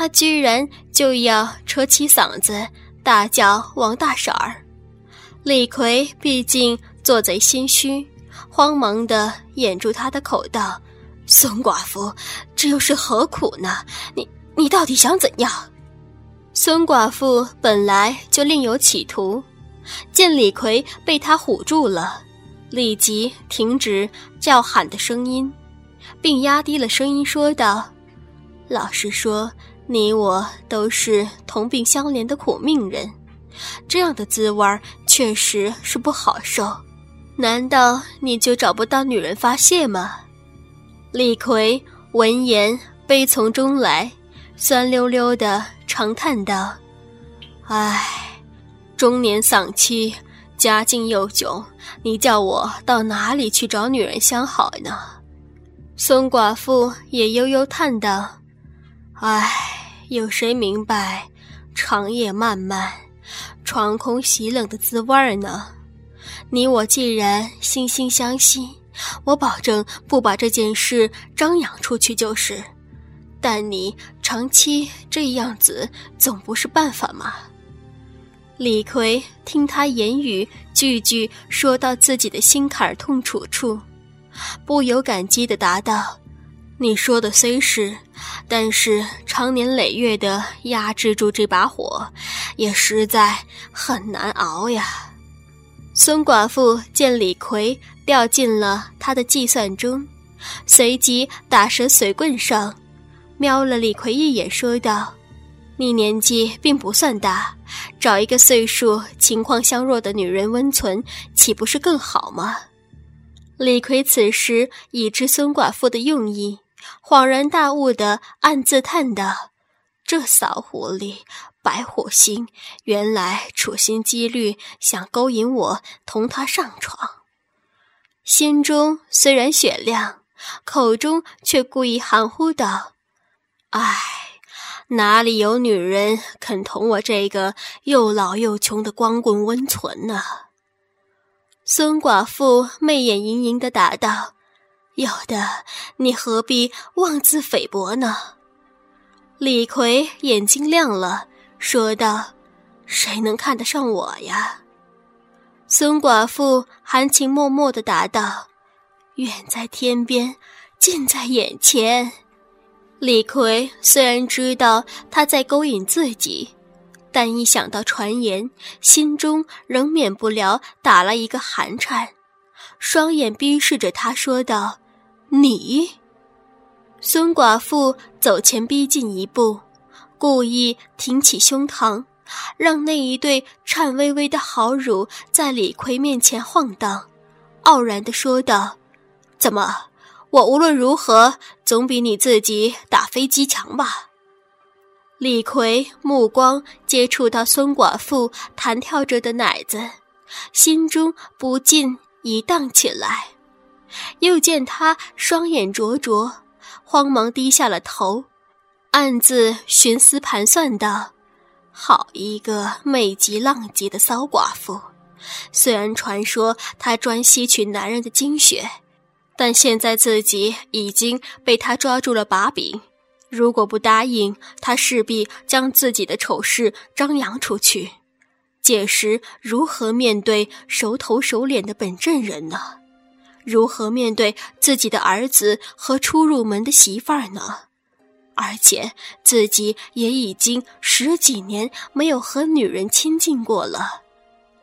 他居然就要扯起嗓子大叫王大婶儿。李逵毕竟做贼心虚，慌忙的掩住他的口道：“孙寡妇，这又是何苦呢？你你到底想怎样？”孙寡妇本来就另有企图，见李逵被他唬住了，立即停止叫喊的声音，并压低了声音说道：“老实说，你我都是同病相怜的苦命人，这样的滋味确实是不好受。难道你就找不到女人发泄吗？”李逵闻言悲从中来，酸溜溜的。长叹道：“唉，中年丧妻，家境又窘，你叫我到哪里去找女人相好呢？”孙寡妇也悠悠叹道：“唉，有谁明白长夜漫漫，床空喜冷的滋味儿呢？你我既然惺惺相惜，我保证不把这件事张扬出去就是。”但你长期这样子总不是办法嘛。李逵听他言语句句说到自己的心坎痛楚处，不由感激的答道：“你说的虽是，但是长年累月的压制住这把火，也实在很难熬呀。”孙寡妇见李逵掉进了他的计算中，随即打蛇随棍上。瞄了李逵一眼，说道：“你年纪并不算大，找一个岁数情况相若的女人温存，岂不是更好吗？”李逵此时已知孙寡妇的用意，恍然大悟的暗自叹道：“这骚狐狸，白虎星，原来处心积虑想勾引我同他上床。”心中虽然雪亮，口中却故意含糊道。唉，哪里有女人肯同我这个又老又穷的光棍温存呢？孙寡妇媚眼盈盈的答道：“有的，你何必妄自菲薄呢？”李逵眼睛亮了，说道：“谁能看得上我呀？”孙寡妇含情脉脉的答道：“远在天边，近在眼前。”李逵虽然知道他在勾引自己，但一想到传言，心中仍免不了打了一个寒颤，双眼逼视着他说道：“你。”孙寡妇走前逼近一步，故意挺起胸膛，让那一对颤巍巍的好乳在李逵面前晃荡，傲然地说道：“怎么？”我无论如何总比你自己打飞机强吧。李逵目光接触到孙寡妇弹跳着的奶子，心中不禁一荡起来。又见他双眼灼灼，慌忙低下了头，暗自寻思盘算道：“好一个美极浪极的骚寡妇！虽然传说她专吸取男人的精血。”但现在自己已经被他抓住了把柄，如果不答应，他势必将自己的丑事张扬出去。届时如何面对熟头熟脸的本镇人呢？如何面对自己的儿子和初入门的媳妇儿呢？而且自己也已经十几年没有和女人亲近过了，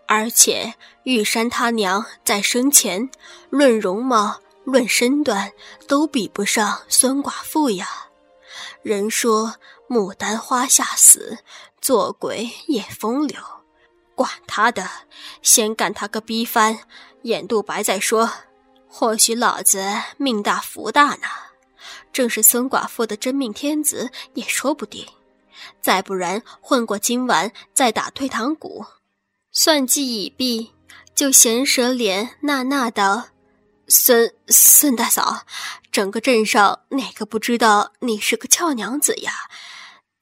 而且玉山他娘在生前论容貌。论身段都比不上孙寡妇呀！人说牡丹花下死，做鬼也风流。管他的，先干他个逼翻，眼肚白再说。或许老子命大福大呢，正是孙寡妇的真命天子也说不定。再不然，混过今晚再打退堂鼓。算计已毕，就闲舌脸纳纳道。孙孙大嫂，整个镇上哪个不知道你是个俏娘子呀？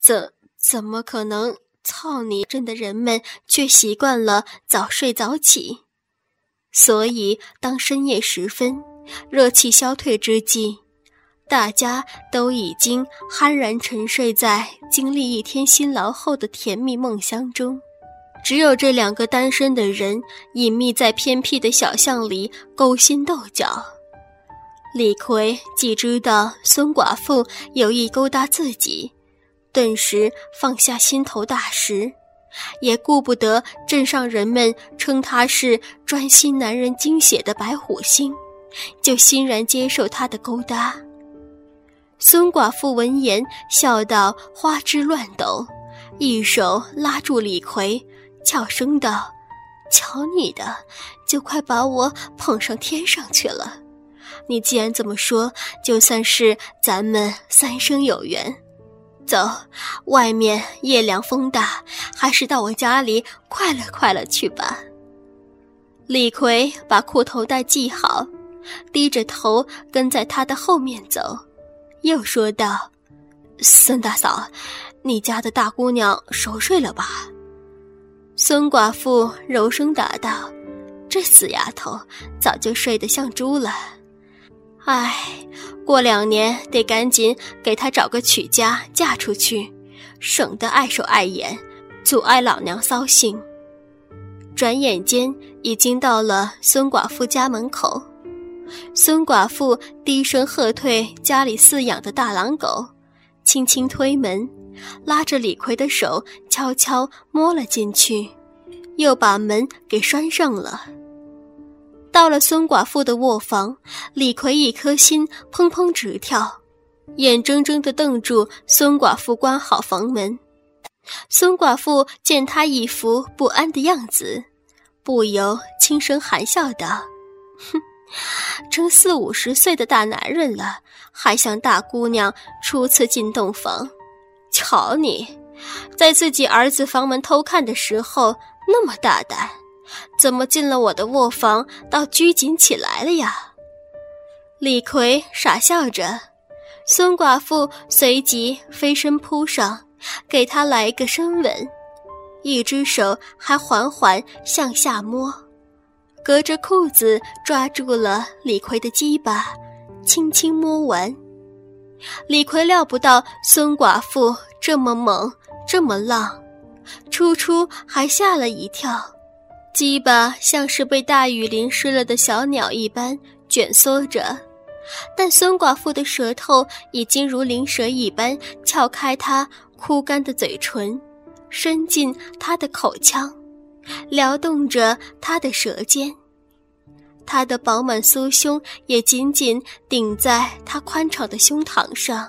怎怎么可能操你镇的人们却习惯了早睡早起？所以当深夜时分，热气消退之际，大家都已经酣然沉睡在经历一天辛劳后的甜蜜梦乡中，只有这两个单身的人隐秘在偏僻的小巷里勾心斗角。李逵既知道孙寡妇有意勾搭自己，顿时放下心头大石，也顾不得镇上人们称他是专心男人精血的白虎星，就欣然接受他的勾搭。孙寡妇闻言，笑到花枝乱抖，一手拉住李逵，悄声道：“瞧你的，就快把我捧上天上去了。你既然这么说，就算是咱们三生有缘。走，外面夜凉风大，还是到我家里快乐快乐去吧。”李逵把裤头带系好，低着头跟在他的后面走。又说道：“孙大嫂，你家的大姑娘熟睡了吧？”孙寡妇柔声答道：“这死丫头早就睡得像猪了。唉，过两年得赶紧给她找个娶家嫁出去，省得碍手碍眼，阻碍老娘骚性。”转眼间已经到了孙寡妇家门口。孙寡妇低声喝退家里饲养的大狼狗，轻轻推门，拉着李逵的手，悄悄摸了进去，又把门给拴上了。到了孙寡妇的卧房，李逵一颗心砰砰直跳，眼睁睁地瞪住孙寡妇关好房门。孙寡妇见他一副不安的样子，不由轻声含笑道：“哼。”成四五十岁的大男人了，还想大姑娘初次进洞房？瞧你，在自己儿子房门偷看的时候那么大胆，怎么进了我的卧房倒拘谨起来了呀？李逵傻笑着，孙寡妇随即飞身扑上，给他来个深吻，一只手还缓缓向下摸。隔着裤子抓住了李逵的鸡巴，轻轻摸完。李逵料不到孙寡妇这么猛，这么浪，初初还吓了一跳。鸡巴像是被大雨淋湿了的小鸟一般卷缩着，但孙寡妇的舌头已经如灵蛇一般撬开他枯干的嘴唇，伸进他的口腔。撩动着他的舌尖，他的饱满酥胸也紧紧顶在他宽敞的胸膛上。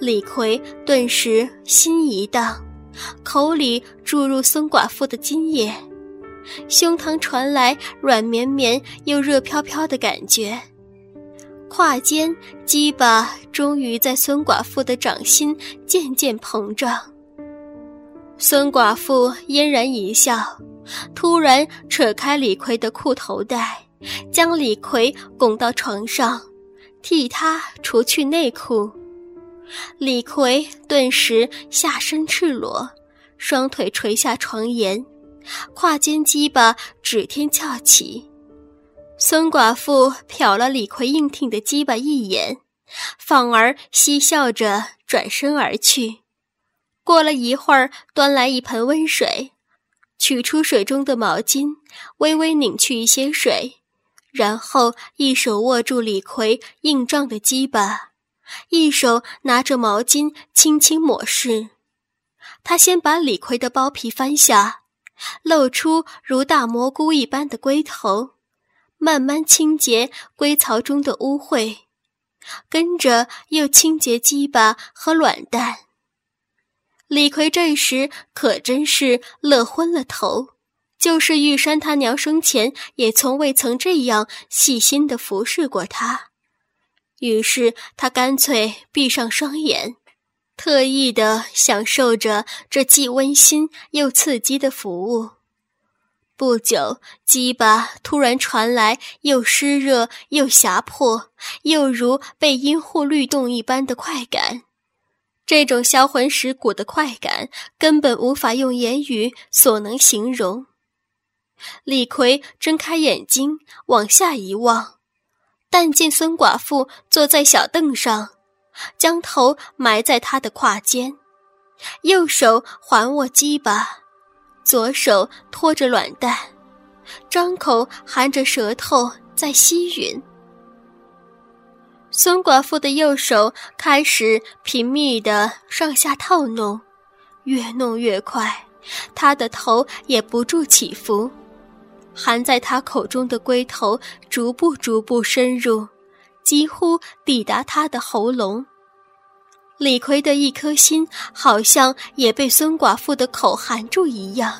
李逵顿时心一荡，口里注入孙寡妇的精液，胸膛传来软绵绵又热飘飘的感觉，胯间鸡巴终于在孙寡妇的掌心渐渐膨胀。孙寡妇嫣然一笑，突然扯开李逵的裤头带，将李逵拱到床上，替他除去内裤。李逵顿时下身赤裸，双腿垂下床沿，胯间鸡巴指天翘起。孙寡妇瞟了李逵硬挺的鸡巴一眼，反而嬉笑着转身而去。过了一会儿，端来一盆温水，取出水中的毛巾，微微拧去一些水，然后一手握住李逵硬胀的鸡巴，一手拿着毛巾轻轻抹拭。他先把李逵的包皮翻下，露出如大蘑菇一般的龟头，慢慢清洁龟槽中的污秽，跟着又清洁鸡巴和卵蛋。李逵这时可真是乐昏了头，就是玉山他娘生前也从未曾这样细心的服侍过他。于是他干脆闭上双眼，特意的享受着这既温馨又刺激的服务。不久，鸡巴突然传来又湿热又狭迫，又如被阴户律动一般的快感。这种销魂蚀骨的快感，根本无法用言语所能形容。李逵睁开眼睛，往下一望，但见孙寡妇坐在小凳上，将头埋在他的胯间，右手环握鸡巴，左手托着卵蛋，张口含着舌头在吸吮。孙寡妇的右手开始频密的上下套弄，越弄越快，她的头也不住起伏。含在她口中的龟头逐步逐步深入，几乎抵达他的喉咙。李逵的一颗心好像也被孙寡妇的口含住一样，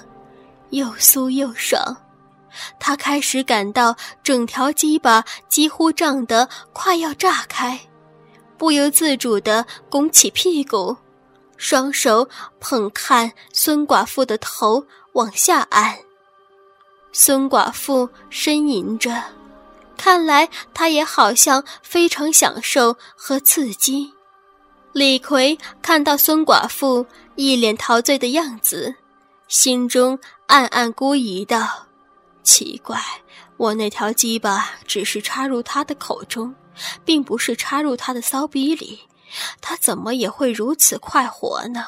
又酥又爽。他开始感到整条鸡巴几乎胀得快要炸开，不由自主地拱起屁股，双手捧看孙寡妇的头往下按。孙寡妇呻吟着，看来他也好像非常享受和刺激。李逵看到孙寡妇一脸陶醉的样子，心中暗暗估疑道：“奇怪，我那条鸡巴只是插入她的口中，并不是插入她的骚逼里，她怎么也会如此快活呢？”